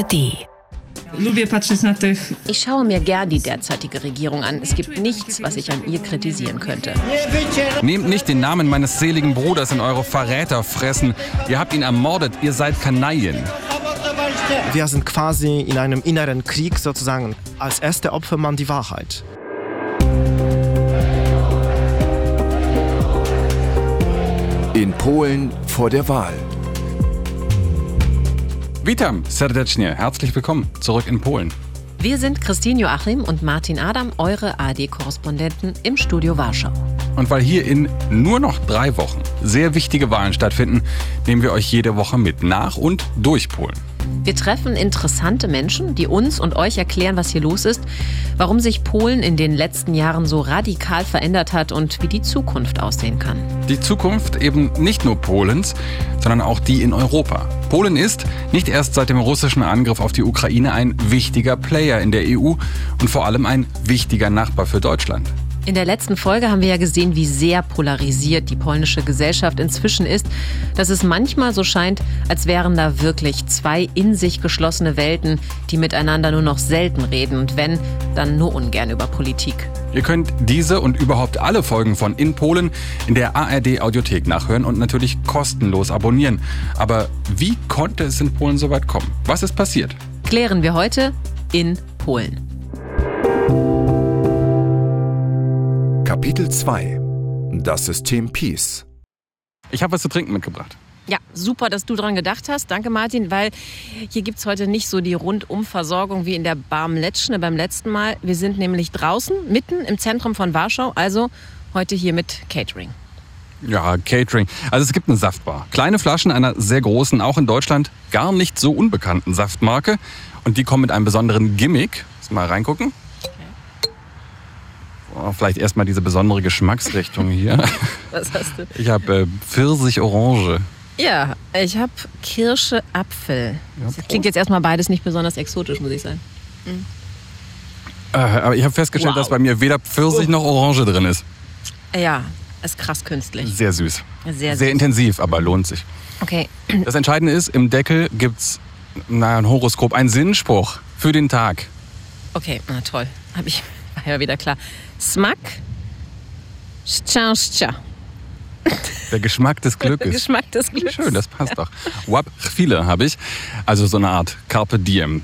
ARD. Ich schaue mir gern die derzeitige Regierung an. Es gibt nichts, was ich an ihr kritisieren könnte. Nehmt nicht den Namen meines seligen Bruders in eure Verräterfressen. Ihr habt ihn ermordet, ihr seid Kanaillen. Wir sind quasi in einem inneren Krieg sozusagen. Als erste Opfer man die Wahrheit. In Polen vor der Wahl. Witam serdecznie, herzlich willkommen zurück in Polen. Wir sind Christine Joachim und Martin Adam, eure AD-Korrespondenten im Studio Warschau. Und weil hier in nur noch drei Wochen sehr wichtige Wahlen stattfinden, nehmen wir euch jede Woche mit nach und durch Polen. Wir treffen interessante Menschen, die uns und euch erklären, was hier los ist, warum sich Polen in den letzten Jahren so radikal verändert hat und wie die Zukunft aussehen kann. Die Zukunft eben nicht nur Polens, sondern auch die in Europa. Polen ist nicht erst seit dem russischen Angriff auf die Ukraine ein wichtiger Player in der EU und vor allem ein wichtiger Nachbar für Deutschland. In der letzten Folge haben wir ja gesehen, wie sehr polarisiert die polnische Gesellschaft inzwischen ist, dass es manchmal so scheint, als wären da wirklich zwei in sich geschlossene Welten, die miteinander nur noch selten reden und wenn, dann nur ungern über Politik. Ihr könnt diese und überhaupt alle Folgen von In Polen in der ARD Audiothek nachhören und natürlich kostenlos abonnieren. Aber wie konnte es in Polen so weit kommen? Was ist passiert? Klären wir heute in Polen. Kapitel 2 Das System Peace Ich habe was zu trinken mitgebracht. Ja, super, dass du dran gedacht hast. Danke, Martin, weil hier gibt es heute nicht so die Rundumversorgung wie in der Barmletschne beim letzten Mal. Wir sind nämlich draußen, mitten im Zentrum von Warschau, also heute hier mit Catering. Ja, Catering. Also es gibt eine Saftbar. Kleine Flaschen einer sehr großen, auch in Deutschland gar nicht so unbekannten Saftmarke. Und die kommen mit einem besonderen Gimmick. Lass mal reingucken. Oh, vielleicht erstmal diese besondere Geschmacksrichtung hier. Was hast du? Ich habe äh, Pfirsich-Orange. Ja, ich habe Kirsche, Apfel. Ja, das klingt jetzt erstmal beides nicht besonders exotisch, muss ich sagen. Äh, aber ich habe festgestellt, Wow. dass bei mir weder Pfirsich noch Orange drin ist. Ja, ist krass künstlich. Sehr süß. Sehr, Sehr intensiv, aber lohnt sich. Okay, Das Entscheidende ist, im Deckel gibt's na, ein Horoskop, ein Sinnspruch für den Tag. okay, na toll. Hab ich, war ja wieder klar. Smak, Szczęścia. Der Geschmack des Glückes. Geschmack des Glücks. Schön, das passt doch. Wap viele habe ich. Also so eine Art Carpe Diem.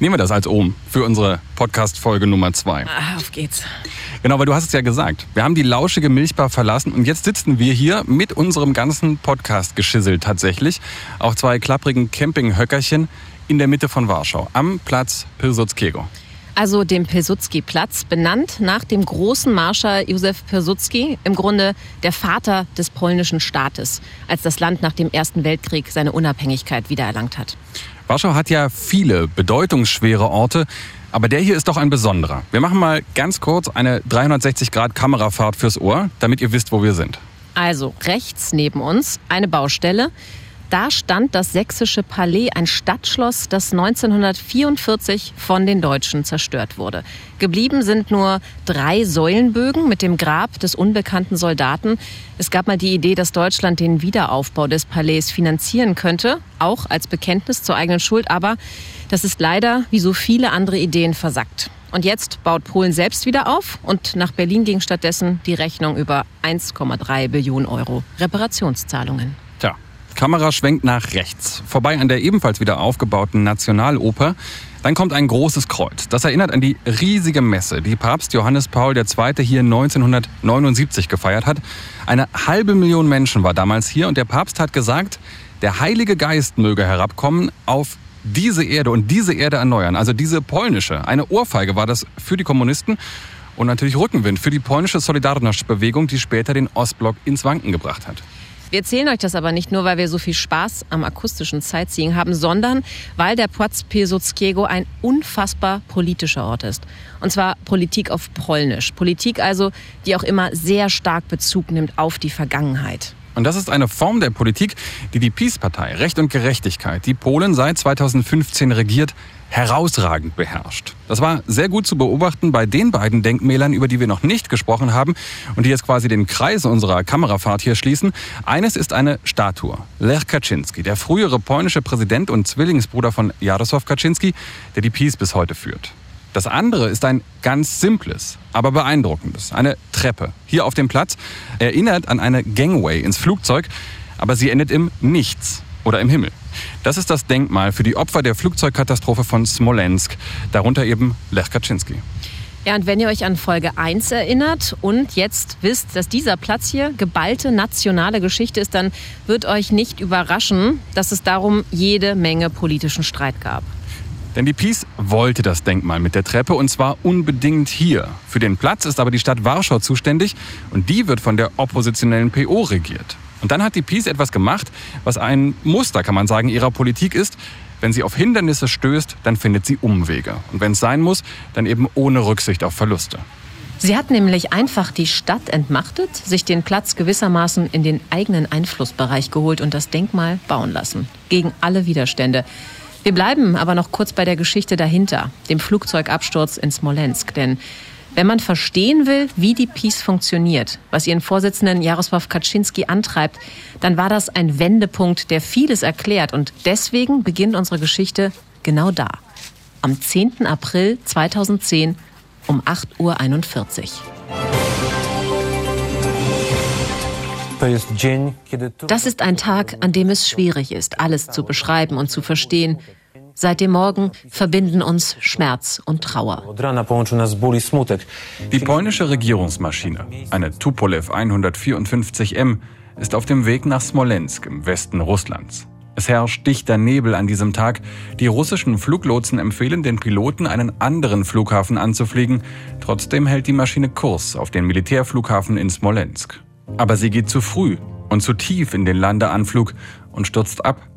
Nehmen wir das als Ohm für unsere Podcast-Folge Nummer zwei. Ah, auf geht's. Genau, weil du hast es ja gesagt. Wir haben die lauschige Milchbar verlassen und jetzt sitzen wir hier mit unserem ganzen Podcast-Geschissel tatsächlich auf zwei klapprigen Campinghöckerchen in der Mitte von Warschau am Platz Pilsudskiego. Also dem Pilsudski-Platz, benannt nach dem großen Marschall Józef Pilsudski, im Grunde der Vater des polnischen Staates, als das Land nach dem Ersten Weltkrieg seine Unabhängigkeit wiedererlangt hat. Warschau hat ja viele bedeutungsschwere Orte, aber der hier ist doch ein besonderer. Wir machen mal ganz kurz eine 360-Grad-Kamerafahrt fürs Ohr, damit ihr wisst, wo wir sind. Also rechts neben uns eine Baustelle. Da stand das sächsische Palais, ein Stadtschloss, das 1944 von den Deutschen zerstört wurde. Geblieben sind nur drei Säulenbögen mit dem Grab des unbekannten Soldaten. Es gab mal die Idee, dass Deutschland den Wiederaufbau des Palais finanzieren könnte, auch als Bekenntnis zur eigenen Schuld, aber das ist leider, wie so viele andere Ideen, versackt. Und jetzt baut Polen selbst wieder auf und nach Berlin ging stattdessen die Rechnung über 1,3 Billionen Euro Reparationszahlungen. Kamera schwenkt nach rechts, vorbei an der ebenfalls wieder aufgebauten Nationaloper. Dann kommt ein großes Kreuz. Das erinnert an die riesige Messe, die Papst Johannes Paul II. hier 1979 gefeiert hat. Eine halbe Million Menschen war damals hier und der Papst hat gesagt, der Heilige Geist möge herabkommen auf diese Erde und diese Erde erneuern. Also diese polnische. Eine Ohrfeige war das für die Kommunisten und natürlich Rückenwind für die polnische Solidarność-Bewegung, die später den Ostblock ins Wanken gebracht hat. Wir erzählen euch das aber nicht nur, weil wir so viel Spaß am akustischen Sightseeing haben, sondern weil der Platz Pilsudskiego ein unfassbar politischer Ort ist. Und zwar Politik auf Polnisch. Politik also, die auch immer sehr stark Bezug nimmt auf die Vergangenheit. Und das ist eine Form der Politik, die die Peace-Partei Recht und Gerechtigkeit, die Polen seit 2015 regiert, herausragend beherrscht. Das war sehr gut zu beobachten bei den beiden Denkmälern, über die wir noch nicht gesprochen haben und die jetzt quasi den Kreis unserer Kamerafahrt hier schließen. Eines ist eine Statue. Lech Kaczynski, der frühere polnische Präsident und Zwillingsbruder von Jarosław Kaczynski, der die Peace bis heute führt. Das andere ist ein ganz simples, aber beeindruckendes. Eine Treppe. Hier auf dem Platz erinnert an eine Gangway ins Flugzeug, aber sie endet im Nichts oder im Himmel. Das ist das Denkmal für die Opfer der Flugzeugkatastrophe von Smolensk, darunter eben Lech Kaczynski. Ja, und wenn ihr euch an Folge 1 erinnert und jetzt wisst, dass dieser Platz hier geballte nationale Geschichte ist, dann wird euch nicht überraschen, dass es darum jede Menge politischen Streit gab. Denn die Peace wollte das Denkmal mit der Treppe und zwar unbedingt hier. Für den Platz ist aber die Stadt Warschau zuständig und die wird von der oppositionellen PO regiert. Und dann hat die Peace etwas gemacht, was ein Muster, kann man sagen, ihrer Politik ist. Wenn sie auf Hindernisse stößt, dann findet sie Umwege. Und wenn es sein muss, dann eben ohne Rücksicht auf Verluste. Sie hat nämlich einfach die Stadt entmachtet, sich den Platz gewissermaßen in den eigenen Einflussbereich geholt und das Denkmal bauen lassen. Gegen alle Widerstände. Wir bleiben aber noch kurz bei der Geschichte dahinter, dem Flugzeugabsturz in Smolensk. Denn wenn man verstehen will, wie die Peace funktioniert, was ihren Vorsitzenden Jaroslaw Kaczynski antreibt, dann war das ein Wendepunkt, der vieles erklärt. Und deswegen beginnt unsere Geschichte genau da. Am 10. April 2010 um 8.41 Uhr. Das ist ein Tag, an dem es schwierig ist, alles zu beschreiben und zu verstehen. Seit dem Morgen verbinden uns Schmerz und Trauer. Die polnische Regierungsmaschine, eine Tupolev 154M, ist auf dem Weg nach Smolensk im Westen Russlands. Es herrscht dichter Nebel an diesem Tag. Die russischen Fluglotsen empfehlen den Piloten, einen anderen Flughafen anzufliegen. Trotzdem hält die Maschine Kurs auf den Militärflughafen in Smolensk. Aber sie geht zu früh und zu tief in den Landeanflug und stürzt ab.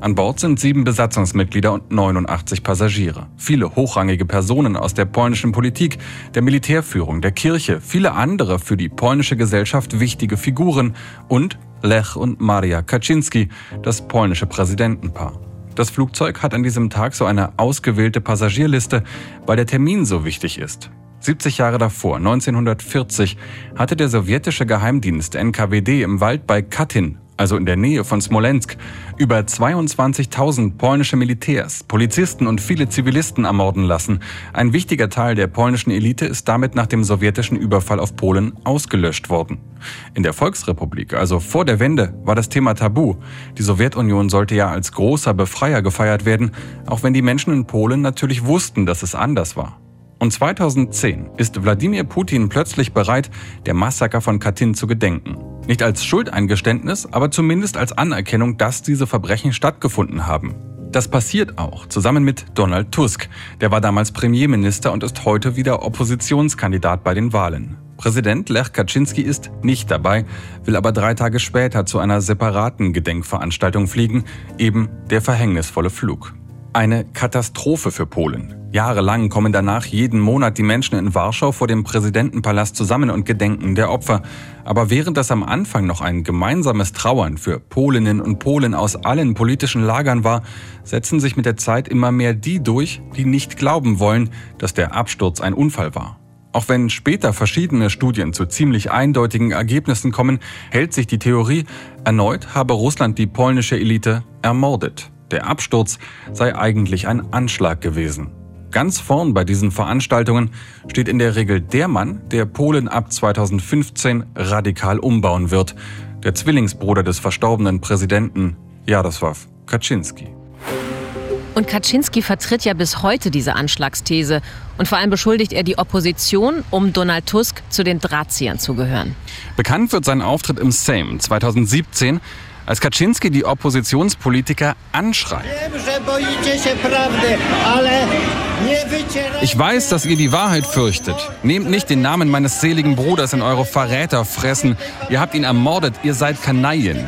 An Bord sind sieben Besatzungsmitglieder und 89 Passagiere. Viele hochrangige Personen aus der polnischen Politik, der Militärführung, der Kirche, viele andere für die polnische Gesellschaft wichtige Figuren und Lech und Maria Kaczynski, das polnische Präsidentenpaar. Das Flugzeug hat an diesem Tag so eine ausgewählte Passagierliste, weil der Termin so wichtig ist. 70 Jahre davor, 1940, hatte der sowjetische Geheimdienst NKWD im Wald bei Katyn also in der Nähe von Smolensk, über 22.000 polnische Militärs, Polizisten und viele Zivilisten ermorden lassen. Ein wichtiger Teil der polnischen Elite ist damit nach dem sowjetischen Überfall auf Polen ausgelöscht worden. In der Volksrepublik, also vor der Wende, war das Thema tabu. Die Sowjetunion sollte ja als großer Befreier gefeiert werden, auch wenn die Menschen in Polen natürlich wussten, dass es anders war. Und 2010 ist Wladimir Putin plötzlich bereit, der Massaker von Katyn zu gedenken. Nicht als Schuldeingeständnis, aber zumindest als Anerkennung, dass diese Verbrechen stattgefunden haben. Das passiert auch, zusammen mit Donald Tusk. Der war damals Premierminister und ist heute wieder Oppositionskandidat bei den Wahlen. Präsident Lech Kaczynski ist nicht dabei, will aber drei Tage später zu einer separaten Gedenkveranstaltung fliegen, eben der verhängnisvolle Flug. Eine Katastrophe für Polen. Jahrelang kommen danach jeden Monat die Menschen in Warschau vor dem Präsidentenpalast zusammen und gedenken der Opfer. Aber während das am Anfang noch ein gemeinsames Trauern für Polinnen und Polen aus allen politischen Lagern war, setzen sich mit der Zeit immer mehr die durch, die nicht glauben wollen, dass der Absturz ein Unfall war. Auch wenn später verschiedene Studien zu ziemlich eindeutigen Ergebnissen kommen, hält sich die Theorie, erneut habe Russland die polnische Elite ermordet. Der Absturz sei eigentlich ein Anschlag gewesen. Ganz vorn bei diesen Veranstaltungen steht in der Regel der Mann, der Polen ab 2015 radikal umbauen wird, der Zwillingsbruder des verstorbenen Präsidenten Jarosław Kaczynski. Und Kaczynski vertritt ja bis heute diese Anschlagsthese. Und vor allem beschuldigt er die Opposition, um Donald Tusk zu den Drahtziehern zu gehören. Bekannt wird sein Auftritt im Sejm 2017, als Kaczynski die Oppositionspolitiker anschreit. Ich weiß, dass ihr die Wahrheit fürchtet. Nehmt nicht den Namen meines seligen Bruders in eure Verräterfressen. Ihr habt ihn ermordet, ihr seid Kanaillen.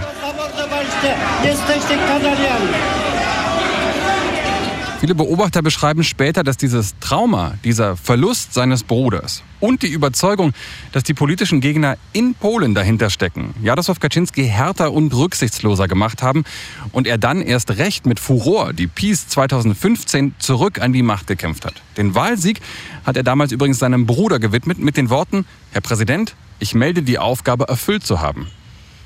Viele Beobachter beschreiben später, dass dieses Trauma, dieser Verlust seines Bruders und die Überzeugung, dass die politischen Gegner in Polen dahinter stecken, Jarosław Kaczynski härter und rücksichtsloser gemacht haben und er dann erst recht mit Furor die Peace 2015 zurück an die Macht gekämpft hat. Den Wahlsieg hat er damals übrigens seinem Bruder gewidmet mit den Worten, Herr Präsident, ich melde die Aufgabe erfüllt zu haben.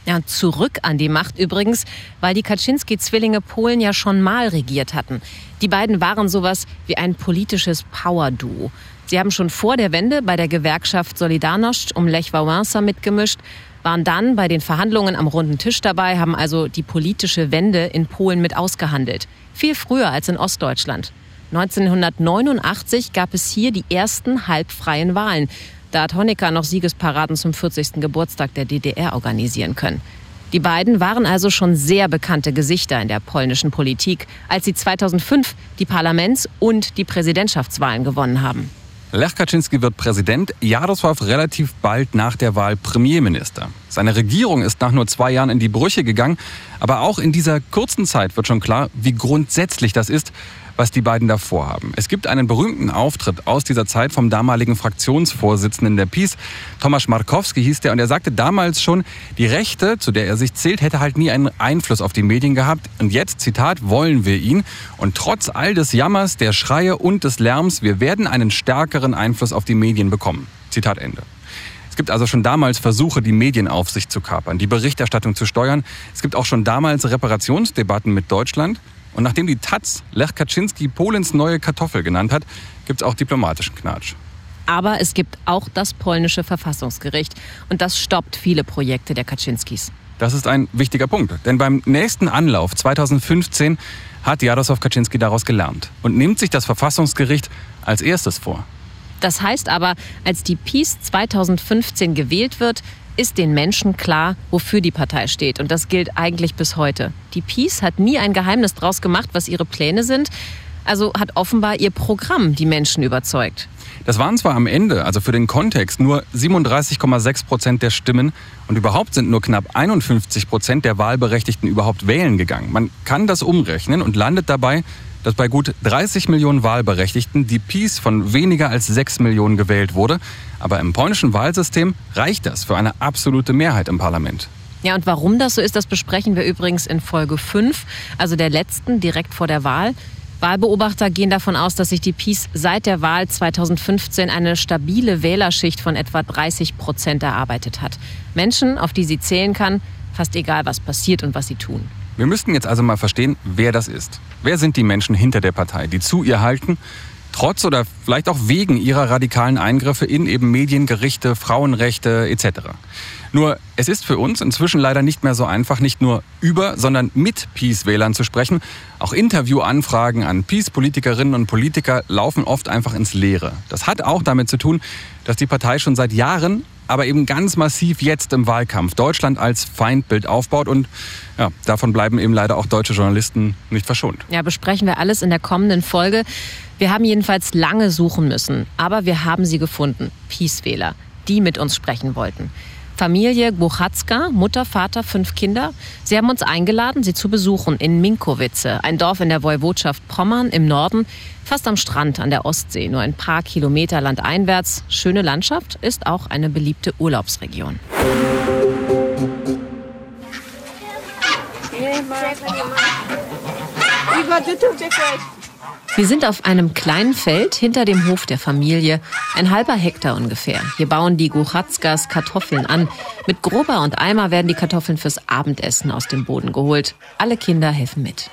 Ja, zurück an die Macht übrigens, weil die Kaczynski-Zwillinge Polen ja schon mal regiert hatten. Die beiden waren sowas wie ein politisches Power-Duo. Sie haben schon vor der Wende bei der Gewerkschaft Solidarność um Lech Wałęsa mitgemischt, waren dann bei den Verhandlungen am runden Tisch dabei, haben also die politische Wende in Polen mit ausgehandelt. Viel früher als in Ostdeutschland. 1989 gab es hier die ersten halbfreien Wahlen. Da hat Honecker noch Siegesparaden zum 40. Geburtstag der DDR organisieren können. Die beiden waren also schon sehr bekannte Gesichter in der polnischen Politik, als sie 2005 die Parlaments- und die Präsidentschaftswahlen gewonnen haben. Lech Kaczynski wird Präsident, Jarosław relativ bald nach der Wahl Premierminister. Seine Regierung ist nach nur zwei Jahren in die Brüche gegangen, aber auch in dieser kurzen Zeit wird schon klar, wie grundsätzlich das ist, was die beiden da vorhaben. Es gibt einen berühmten Auftritt aus dieser Zeit vom damaligen Fraktionsvorsitzenden der PiS, Tomasz Markowski hieß der, und er sagte damals schon, die Rechte, zu der er sich zählt, hätte halt nie einen Einfluss auf die Medien gehabt. Und jetzt, Zitat, wollen wir ihn. Und trotz all des Jammers, der Schreie und des Lärms, wir werden einen stärkeren Einfluss auf die Medien bekommen. Zitat Ende. Es gibt also schon damals Versuche, die Medienaufsicht zu kapern, die Berichterstattung zu steuern. Es gibt auch schon damals Reparationsdebatten mit Deutschland. Und nachdem die Taz Lech Kaczynski Polens neue Kartoffel genannt hat, gibt es auch diplomatischen Knatsch. Aber es gibt auch das polnische Verfassungsgericht. Und das stoppt viele Projekte der Kaczynskis. Das ist ein wichtiger Punkt. Denn beim nächsten Anlauf 2015 hat Jarosław Kaczynski daraus gelernt und nimmt sich das Verfassungsgericht als erstes vor. Das heißt aber, als die Peace 2015 gewählt wird, ist den Menschen klar, wofür die Partei steht. Und das gilt eigentlich bis heute. Die Peace hat nie ein Geheimnis draus gemacht, was ihre Pläne sind. Also hat offenbar ihr Programm die Menschen überzeugt. Das waren zwar am Ende, also für den Kontext, nur 37,6 Prozent der Stimmen und überhaupt sind nur knapp 51 Prozent der Wahlberechtigten überhaupt wählen gegangen. Man kann das umrechnen und landet dabei dass bei gut 30 Millionen Wahlberechtigten die PiS von weniger als 6 Millionen gewählt wurde. Aber im polnischen Wahlsystem reicht das für eine absolute Mehrheit im Parlament. Ja, und warum das so ist, das besprechen wir übrigens in Folge 5, also der letzten, direkt vor der Wahl. Wahlbeobachter gehen davon aus, dass sich die PiS seit der Wahl 2015 eine stabile Wählerschicht von etwa 30 Prozent erarbeitet hat. Menschen, auf die sie zählen kann, fast egal, was passiert und was sie tun. Wir müssten jetzt also mal verstehen, wer das ist. Wer sind die Menschen hinter der Partei, die zu ihr halten, trotz oder vielleicht auch wegen ihrer radikalen Eingriffe in eben Medien, Frauenrechte etc. Nur es ist für uns inzwischen leider nicht mehr so einfach, nicht nur über, sondern mit Peace-Wählern zu sprechen. Auch Interviewanfragen an Peace-Politikerinnen und Politiker laufen oft einfach ins Leere. Das hat auch damit zu tun, dass die Partei schon seit Jahren aber eben ganz massiv jetzt im Wahlkampf Deutschland als Feindbild aufbaut und ja, davon bleiben eben leider auch deutsche Journalisten nicht verschont. Ja, besprechen wir alles in der kommenden Folge. Wir haben jedenfalls lange suchen müssen, aber wir haben sie gefunden, Peace-Wähler, die mit uns sprechen wollten. Familie Buchatzka, Mutter, Vater, fünf Kinder. Sie haben uns eingeladen, sie zu besuchen in Minkowice, ein Dorf in der Woiwodschaft Pommern im Norden, fast am Strand an der Ostsee, nur ein paar Kilometer landeinwärts. Schöne Landschaft, ist auch eine beliebte Urlaubsregion. Wir sind auf einem kleinen Feld hinter dem Hof der Familie, ein halber Hektar ungefähr. Hier bauen die Guchatzkas Kartoffeln an. Mit Grober und Eimer werden die Kartoffeln fürs Abendessen aus dem Boden geholt. Alle Kinder helfen mit.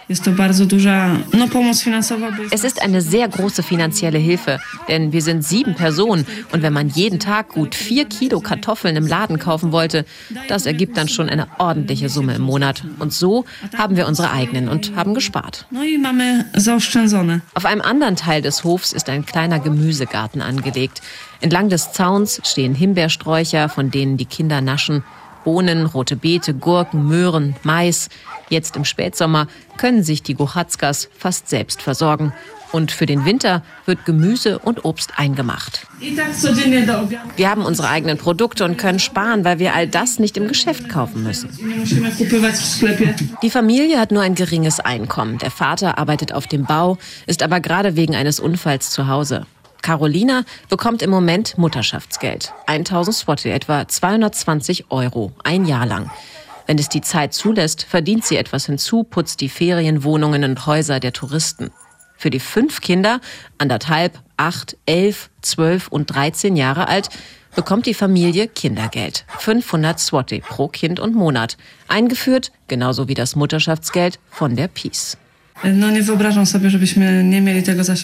Es ist eine sehr große finanzielle Hilfe, denn wir sind sieben Personen und wenn man jeden Tag gut vier Kilo Kartoffeln im Laden kaufen wollte, das ergibt dann schon eine ordentliche Summe im Monat. Und so haben wir unsere eigenen und haben gespart. Auf einem anderen Teil des Hofs ist ein kleiner Gemüsegarten angelegt. Entlang des Zauns stehen Himbeersträucher, von denen die Kinder naschen. Bohnen, rote Beete, Gurken, Möhren, Mais. Jetzt im Spätsommer können sich die Gochatzkas fast selbst versorgen. Und für den Winter wird Gemüse und Obst eingemacht. Wir haben unsere eigenen Produkte und können sparen, weil wir all das nicht im Geschäft kaufen müssen. Die Familie hat nur ein geringes Einkommen. Der Vater arbeitet auf dem Bau, ist aber gerade wegen eines Unfalls zu Hause. Carolina bekommt im Moment Mutterschaftsgeld. 1000 Swati, etwa 220 Euro, ein Jahr lang. Wenn es die Zeit zulässt, verdient sie etwas hinzu, putzt die Ferienwohnungen und Häuser der Touristen. Für die fünf Kinder, anderthalb, acht, elf, zwölf und 13 Jahre alt, bekommt die Familie Kindergeld. 500 Swati pro Kind und Monat. Eingeführt, genauso wie das Mutterschaftsgeld, von der Peace.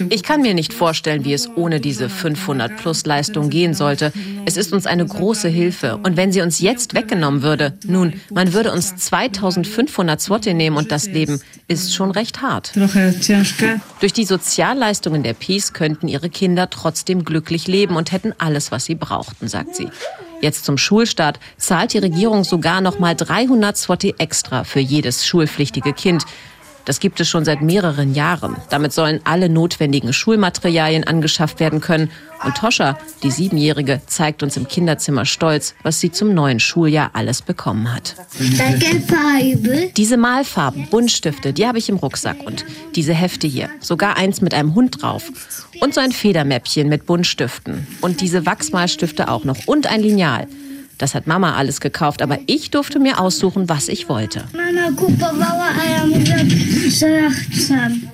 Ich kann mir nicht vorstellen, wie es ohne diese 500 plus Leistung gehen sollte. Es ist uns eine große Hilfe. Und wenn sie uns jetzt weggenommen würde, nun, man würde uns 2500 Zwote nehmen und das Leben ist schon recht hart. Durch die Sozialleistungen der Peace könnten ihre Kinder trotzdem glücklich leben und hätten alles, was sie brauchten, sagt sie. Jetzt zum Schulstart zahlt die Regierung sogar noch mal 300 Zwote extra für jedes schulpflichtige Kind. Das gibt es schon seit mehreren Jahren. Damit sollen alle notwendigen Schulmaterialien angeschafft werden können. Und Toscha, die Siebenjährige, zeigt uns im Kinderzimmer stolz, was sie zum neuen Schuljahr alles bekommen hat. Diese Malfarben, Buntstifte, die habe ich im Rucksack. Und diese Hefte hier, sogar eins mit einem Hund drauf. Und so ein Federmäppchen mit Buntstiften. Und diese Wachsmalstifte auch noch. Und ein Lineal. Das hat Mama alles gekauft, aber ich durfte mir aussuchen, was ich wollte.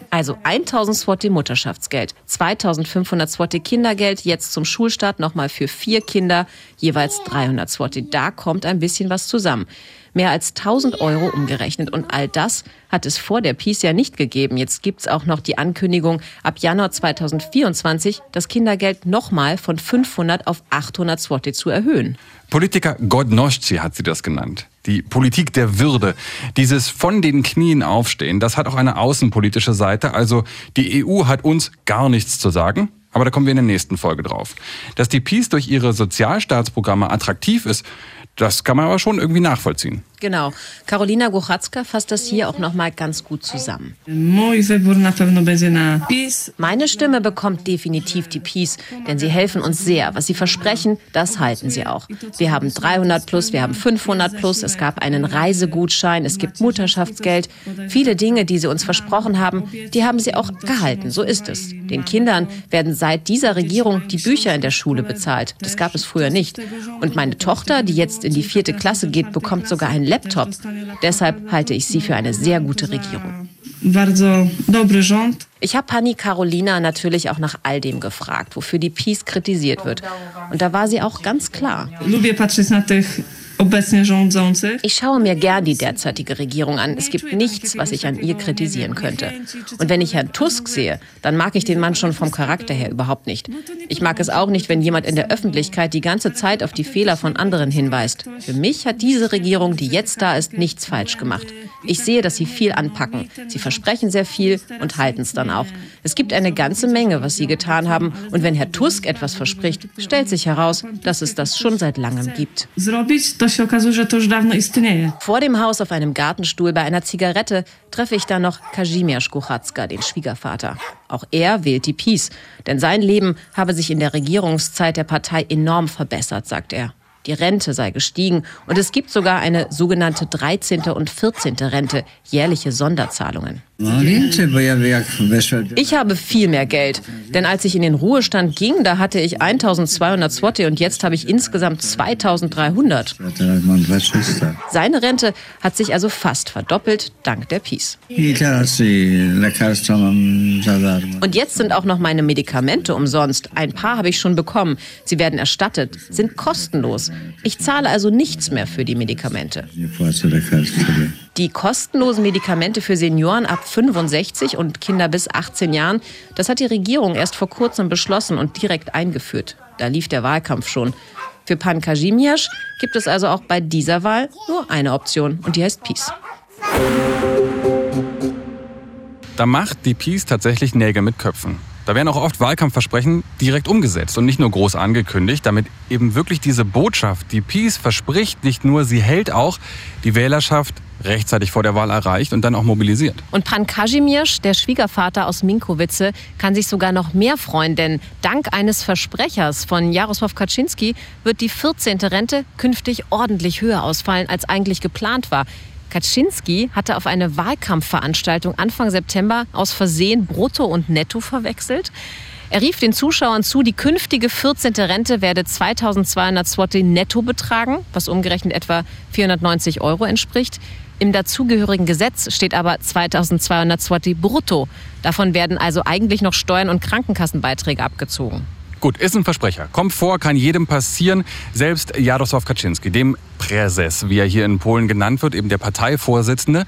Also 1000 Swati Mutterschaftsgeld, 2500 Swati Kindergeld, jetzt zum Schulstart nochmal für vier Kinder, jeweils 300 Swati. Da kommt ein bisschen was zusammen. Mehr als 1000 Euro umgerechnet. Und all das hat es vor der Peace ja nicht gegeben. Jetzt gibt's auch noch die Ankündigung, ab Januar 2024 das Kindergeld nochmal von 500 auf 800 Swati zu erhöhen. Politiker Godnosci hat sie das genannt. Die Politik der Würde. Dieses von den Knien aufstehen, das hat auch eine außenpolitische Seite. Also die EU hat uns gar nichts zu sagen. Aber da kommen wir in der nächsten Folge drauf. Dass die Peace durch ihre Sozialstaatsprogramme attraktiv ist, das kann man aber schon irgendwie nachvollziehen. Genau. Karolina Gochatzka fasst das hier auch noch mal ganz gut zusammen. Meine Stimme bekommt definitiv die Peace, denn sie helfen uns sehr. Was sie versprechen, das halten sie auch. Wir haben 300 plus, wir haben 500 plus, es gab einen Reisegutschein, es gibt Mutterschaftsgeld. Viele Dinge, die sie uns versprochen haben, die haben sie auch gehalten. So ist es. Den Kindern werden seit dieser Regierung die Bücher in der Schule bezahlt. Das gab es früher nicht. Und meine Tochter, die jetzt in die vierte Klasse geht, bekommt sogar ein Laptop. Deshalb halte ich sie für eine sehr gute Regierung. Ich habe Pani Carolina natürlich auch nach all dem gefragt, wofür die Peace kritisiert wird. Und da war sie auch ganz klar. Ich schaue mir gern die derzeitige Regierung an. Es gibt nichts, was ich an ihr kritisieren könnte. Und wenn ich Herrn Tusk sehe, dann mag ich den Mann schon vom Charakter her überhaupt nicht. Ich mag es auch nicht, wenn jemand in der Öffentlichkeit die ganze Zeit auf die Fehler von anderen hinweist. Für mich hat diese Regierung, die jetzt da ist, nichts falsch gemacht. Ich sehe, dass sie viel anpacken. Sie versprechen sehr viel und halten es dann auch. Es gibt eine ganze Menge, was sie getan haben. Und wenn Herr Tusk etwas verspricht, stellt sich heraus, dass es das schon seit langem gibt. Vor dem Haus auf einem Gartenstuhl bei einer Zigarette treffe ich dann noch Kazimierz Kuchacka, den Schwiegervater. Auch er wählt die Peace, denn sein Leben habe sich in der Regierungszeit der Partei enorm verbessert, sagt er. Die Rente sei gestiegen und es gibt sogar eine sogenannte 13. und 14. Rente, jährliche Sonderzahlungen. Ich habe viel mehr Geld, denn als ich in den Ruhestand ging, da hatte ich 1200 Zwote und jetzt habe ich insgesamt 2300. Seine Rente hat sich also fast verdoppelt, dank der Peace. Und jetzt sind auch noch meine Medikamente umsonst. Ein paar habe ich schon bekommen. Sie werden erstattet, sind kostenlos. Ich zahle also nichts mehr für die Medikamente. Die kostenlosen Medikamente für Senioren ab 65 und Kinder bis 18 Jahren, das hat die Regierung erst vor kurzem beschlossen und direkt eingeführt. Da lief der Wahlkampf schon. Für Pan Kazimierz gibt es also auch bei dieser Wahl nur eine Option und die heißt Peace. Da macht die Peace tatsächlich Nägel mit Köpfen. Da werden auch oft Wahlkampfversprechen direkt umgesetzt und nicht nur groß angekündigt, damit eben wirklich diese Botschaft, die Peace verspricht, nicht nur, sie hält auch die Wählerschaft rechtzeitig vor der Wahl erreicht und dann auch mobilisiert. Und Pan Kazimierz, der Schwiegervater aus Minkowice, kann sich sogar noch mehr freuen, denn dank eines Versprechers von Jarosław Kaczynski wird die 14. Rente künftig ordentlich höher ausfallen, als eigentlich geplant war. Kaczynski hatte auf eine Wahlkampfveranstaltung Anfang September aus Versehen Brutto und Netto verwechselt. Er rief den Zuschauern zu, die künftige 14. Rente werde 2200 Zloty netto betragen, was umgerechnet etwa 490 Euro entspricht. Im dazugehörigen Gesetz steht aber 2200 Zloty brutto. Davon werden also eigentlich noch Steuern und Krankenkassenbeiträge abgezogen. Gut, ist ein Versprecher. Kommt vor, kann jedem passieren. Selbst Jarosław Kaczynski, dem Präses, wie er hier in Polen genannt wird, eben der Parteivorsitzende.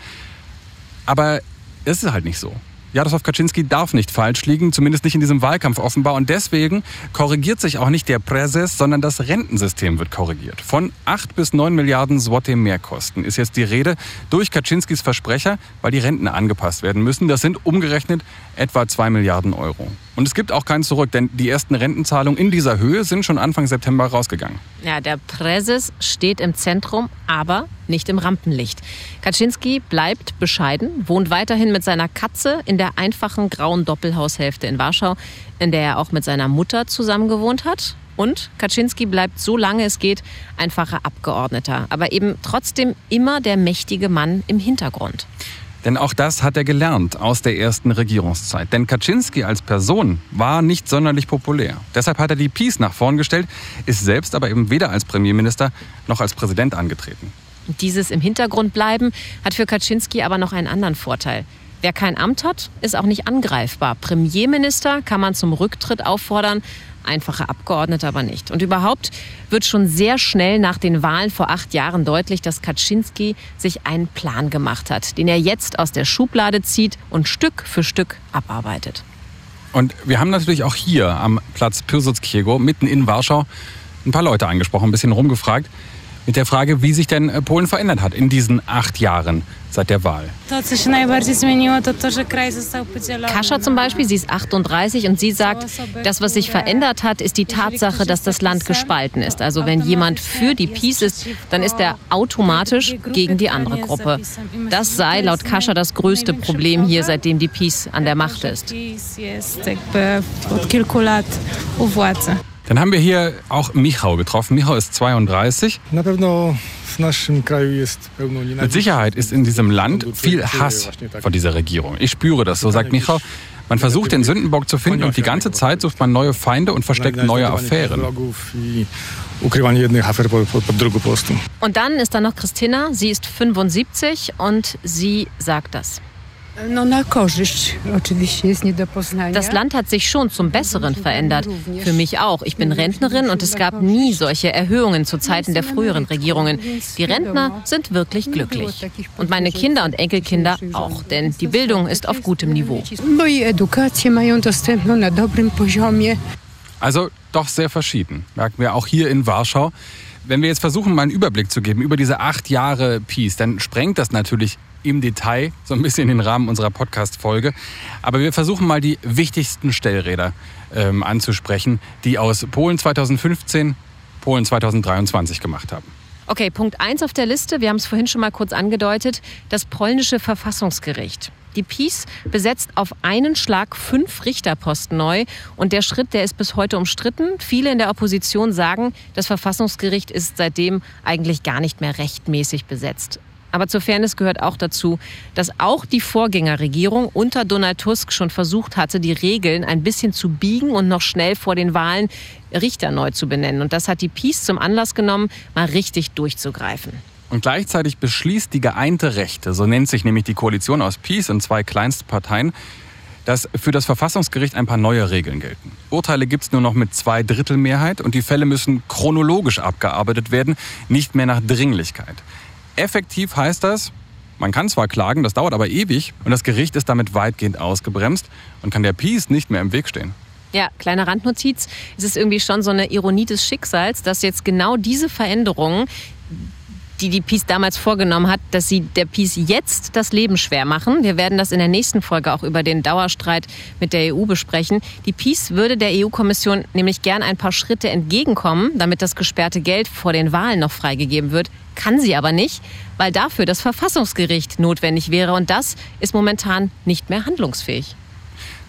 Aber es ist halt nicht so. Jarosław Kaczynski darf nicht falsch liegen, zumindest nicht in diesem Wahlkampf offenbar. Und deswegen korrigiert sich auch nicht der Präses, sondern das Rentensystem wird korrigiert. Von 8 bis 9 Milliarden Zloty Mehrkosten ist jetzt die Rede durch Kaczynskis Versprecher, weil die Renten angepasst werden müssen. Das sind umgerechnet etwa 2 Milliarden Euro. Und es gibt auch kein Zurück, denn die ersten Rentenzahlungen in dieser Höhe sind schon Anfang September rausgegangen. Ja, der Präses steht im Zentrum, aber nicht im Rampenlicht. Kaczynski bleibt bescheiden, wohnt weiterhin mit seiner Katze in der einfachen grauen Doppelhaushälfte in Warschau, in der er auch mit seiner Mutter zusammen gewohnt hat. Und Kaczynski bleibt so lange es geht einfacher Abgeordneter, aber eben trotzdem immer der mächtige Mann im Hintergrund. Denn auch das hat er gelernt aus der ersten Regierungszeit. Denn Kaczynski als Person war nicht sonderlich populär. Deshalb hat er die Peace nach vorn gestellt, ist selbst aber eben weder als Premierminister noch als Präsident angetreten. Dieses im Hintergrund bleiben hat für Kaczynski aber noch einen anderen Vorteil. Wer kein Amt hat, ist auch nicht angreifbar. Premierminister kann man zum Rücktritt auffordern, einfache Abgeordnete aber nicht. Und überhaupt wird schon sehr schnell nach den Wahlen vor acht Jahren deutlich, dass Kaczynski sich einen Plan gemacht hat, den er jetzt aus der Schublade zieht und Stück für Stück abarbeitet. Und wir haben natürlich auch hier am Platz Pyrsuckiego, mitten in Warschau, ein paar Leute angesprochen, ein bisschen rumgefragt mit der Frage, wie sich denn äh, Polen verändert hat in diesen acht Jahren seit der Wahl. Kascha zum Beispiel, sie ist 38 und sie sagt, das, was sich verändert hat, ist die Tatsache, dass das Land gespalten ist. Also wenn jemand für die Peace ist, dann ist er automatisch gegen die andere Gruppe. Das sei laut Kascha das größte Problem hier, seitdem die Peace an der Macht ist. Dann haben wir hier auch Michał getroffen. Michał ist 32. Mit Sicherheit ist in diesem Land viel Hass von dieser Regierung. Ich spüre das, so sagt Michał. Man versucht, den Sündenbock zu finden und die ganze Zeit sucht man neue Feinde und versteckt neue Affären. Und dann ist da noch Christina, sie ist 75 und sie sagt das. Das Land hat sich schon zum Besseren verändert. Für mich auch. Ich bin Rentnerin und es gab nie solche Erhöhungen zu Zeiten der früheren Regierungen. Die Rentner sind wirklich glücklich. Und meine Kinder und Enkelkinder auch, denn die Bildung ist auf gutem Niveau. Also doch sehr verschieden, merken wir auch hier in Warschau. Wenn wir jetzt versuchen, mal einen Überblick zu geben über diese acht Jahre Peace, dann sprengt das natürlich im Detail, so ein bisschen den Rahmen unserer Podcast-Folge. Aber wir versuchen mal die wichtigsten Stellräder ähm, anzusprechen, die aus Polen 2015, Polen 2023 gemacht haben. Okay, Punkt 1 auf der Liste, wir haben es vorhin schon mal kurz angedeutet, das polnische Verfassungsgericht. Die PiS besetzt auf einen Schlag fünf Richterposten neu. Und der Schritt, der ist bis heute umstritten. Viele in der Opposition sagen, das Verfassungsgericht ist seitdem eigentlich gar nicht mehr rechtmäßig besetzt. Aber zur Fairness gehört auch dazu, dass auch die Vorgängerregierung unter Donald Tusk schon versucht hatte, die Regeln ein bisschen zu biegen und noch schnell vor den Wahlen Richter neu zu benennen. Und das hat die Peace zum Anlass genommen, mal richtig durchzugreifen. Und gleichzeitig beschließt die geeinte Rechte, so nennt sich nämlich die Koalition aus Peace und zwei Kleinstparteien, dass für das Verfassungsgericht ein paar neue Regeln gelten. Urteile gibt es nur noch mit zwei Drittel Mehrheit und die Fälle müssen chronologisch abgearbeitet werden, nicht mehr nach Dringlichkeit. Effektiv heißt das, man kann zwar klagen, das dauert aber ewig und das Gericht ist damit weitgehend ausgebremst und kann der Peace nicht mehr im Weg stehen. Ja, kleine Randnotiz. Es ist irgendwie schon so eine Ironie des Schicksals, dass jetzt genau diese Veränderungen die die Peace damals vorgenommen hat, dass sie der Peace jetzt das Leben schwer machen. Wir werden das in der nächsten Folge auch über den Dauerstreit mit der EU besprechen. Die Peace würde der EU-Kommission nämlich gern ein paar Schritte entgegenkommen, damit das gesperrte Geld vor den Wahlen noch freigegeben wird. Kann sie aber nicht, weil dafür das Verfassungsgericht notwendig wäre. Und das ist momentan nicht mehr handlungsfähig.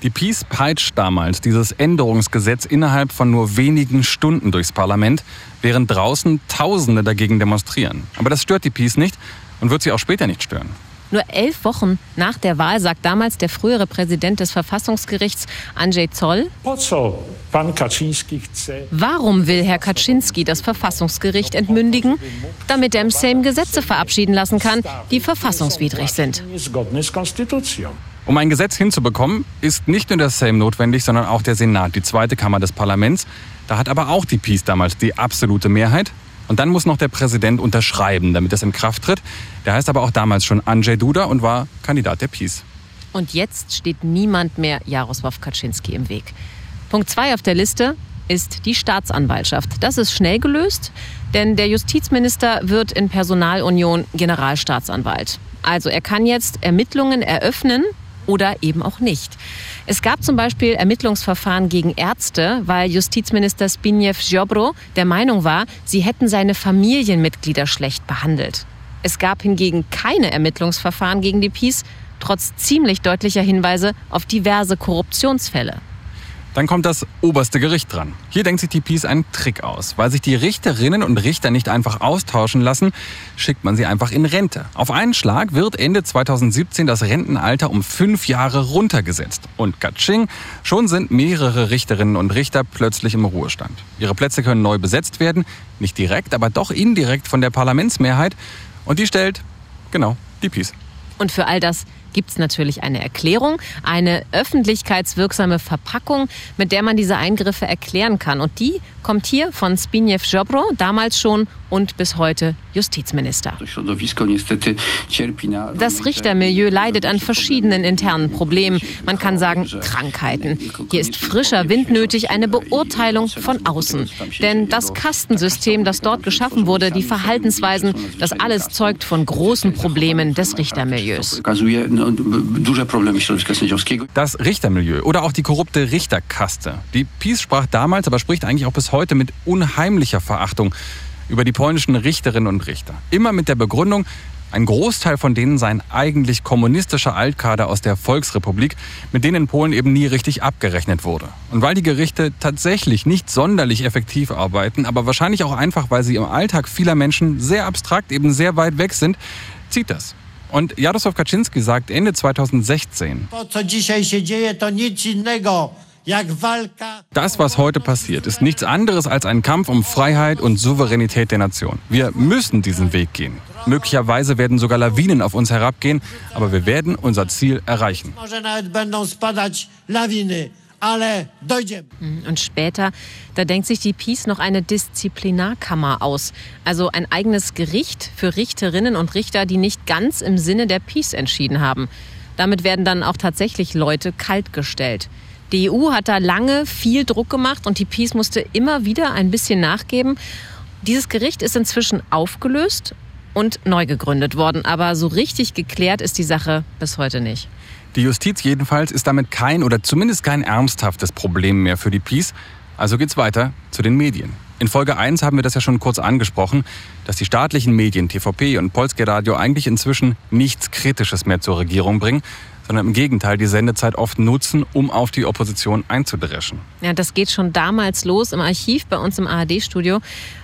Die Peace peitscht damals dieses Änderungsgesetz innerhalb von nur wenigen Stunden durchs Parlament, während draußen Tausende dagegen demonstrieren. Aber das stört die Peace nicht und wird sie auch später nicht stören. Nur elf Wochen nach der Wahl sagt damals der frühere Präsident des Verfassungsgerichts, Andrzej Zoll, Warum will Herr Kaczynski das Verfassungsgericht entmündigen? Damit er im Sejm Gesetze verabschieden lassen kann, die verfassungswidrig sind. Um ein Gesetz hinzubekommen, ist nicht nur der Sejm notwendig, sondern auch der Senat, die zweite Kammer des Parlaments. Da hat aber auch die Peace damals die absolute Mehrheit. Und dann muss noch der Präsident unterschreiben, damit es in Kraft tritt. Der heißt aber auch damals schon Andrzej Duda und war Kandidat der Peace. Und jetzt steht niemand mehr Jaroslaw Kaczynski im Weg. Punkt 2 auf der Liste ist die Staatsanwaltschaft. Das ist schnell gelöst, denn der Justizminister wird in Personalunion Generalstaatsanwalt. Also er kann jetzt Ermittlungen eröffnen oder eben auch nicht. Es gab zum Beispiel Ermittlungsverfahren gegen Ärzte, weil Justizminister Zbigniew Ziobro der Meinung war, sie hätten seine Familienmitglieder schlecht behandelt. Es gab hingegen keine Ermittlungsverfahren gegen die PiS, trotz ziemlich deutlicher Hinweise auf diverse Korruptionsfälle. Dann kommt das oberste Gericht dran. Hier denkt sich die Peace einen Trick aus. Weil sich die Richterinnen und Richter nicht einfach austauschen lassen, schickt man sie einfach in Rente. Auf einen Schlag wird Ende 2017 das Rentenalter um fünf Jahre runtergesetzt. Und Katsching, schon sind mehrere Richterinnen und Richter plötzlich im Ruhestand. Ihre Plätze können neu besetzt werden, nicht direkt, aber doch indirekt von der Parlamentsmehrheit. Und die stellt, genau, die Peace. Und für all das gibt es natürlich eine Erklärung, eine öffentlichkeitswirksame Verpackung, mit der man diese Eingriffe erklären kann. Und die kommt hier von Zbigniew Ziobro, damals schon und bis heute Justizminister. Das Richtermilieu leidet an verschiedenen internen Problemen. Man kann sagen Krankheiten. Hier ist frischer Wind nötig, eine Beurteilung von außen. Denn das Kastensystem, das dort geschaffen wurde, die Verhaltensweisen, das alles zeugt von großen Problemen des Richtermilieus. Das Richtermilieu oder auch die korrupte Richterkaste. Die Peace sprach damals, aber spricht eigentlich auch bis heute mit unheimlicher Verachtung über die polnischen Richterinnen und Richter. Immer mit der Begründung, ein Großteil von denen seien eigentlich kommunistische Altkader aus der Volksrepublik, mit denen in Polen eben nie richtig abgerechnet wurde. Und weil die Gerichte tatsächlich nicht sonderlich effektiv arbeiten, aber wahrscheinlich auch einfach, weil sie im Alltag vieler Menschen sehr abstrakt eben sehr weit weg sind, zieht das. Und Jarosław Kaczynski sagt Ende 2016, das, was heute passiert, ist nichts anderes als ein Kampf um Freiheit und Souveränität der Nation. Wir müssen diesen Weg gehen. Möglicherweise werden sogar Lawinen auf uns herabgehen, aber wir werden unser Ziel erreichen. Und später, da denkt sich die Peace noch eine Disziplinarkammer aus. Also ein eigenes Gericht für Richterinnen und Richter, die nicht ganz im Sinne der Peace entschieden haben. Damit werden dann auch tatsächlich Leute kaltgestellt. Die EU hat da lange viel Druck gemacht und die Peace musste immer wieder ein bisschen nachgeben. Dieses Gericht ist inzwischen aufgelöst und neu gegründet worden, aber so richtig geklärt ist die Sache bis heute nicht. Die Justiz jedenfalls ist damit kein oder zumindest kein ernsthaftes Problem mehr für die Peace. Also geht's weiter zu den Medien. In Folge 1 haben wir das ja schon kurz angesprochen, dass die staatlichen Medien TVP und Polskie Radio eigentlich inzwischen nichts Kritisches mehr zur Regierung bringen, sondern im Gegenteil die Sendezeit oft nutzen, um auf die Opposition einzudreschen. Ja, das geht schon damals los im Archiv bei uns im ARD-Studio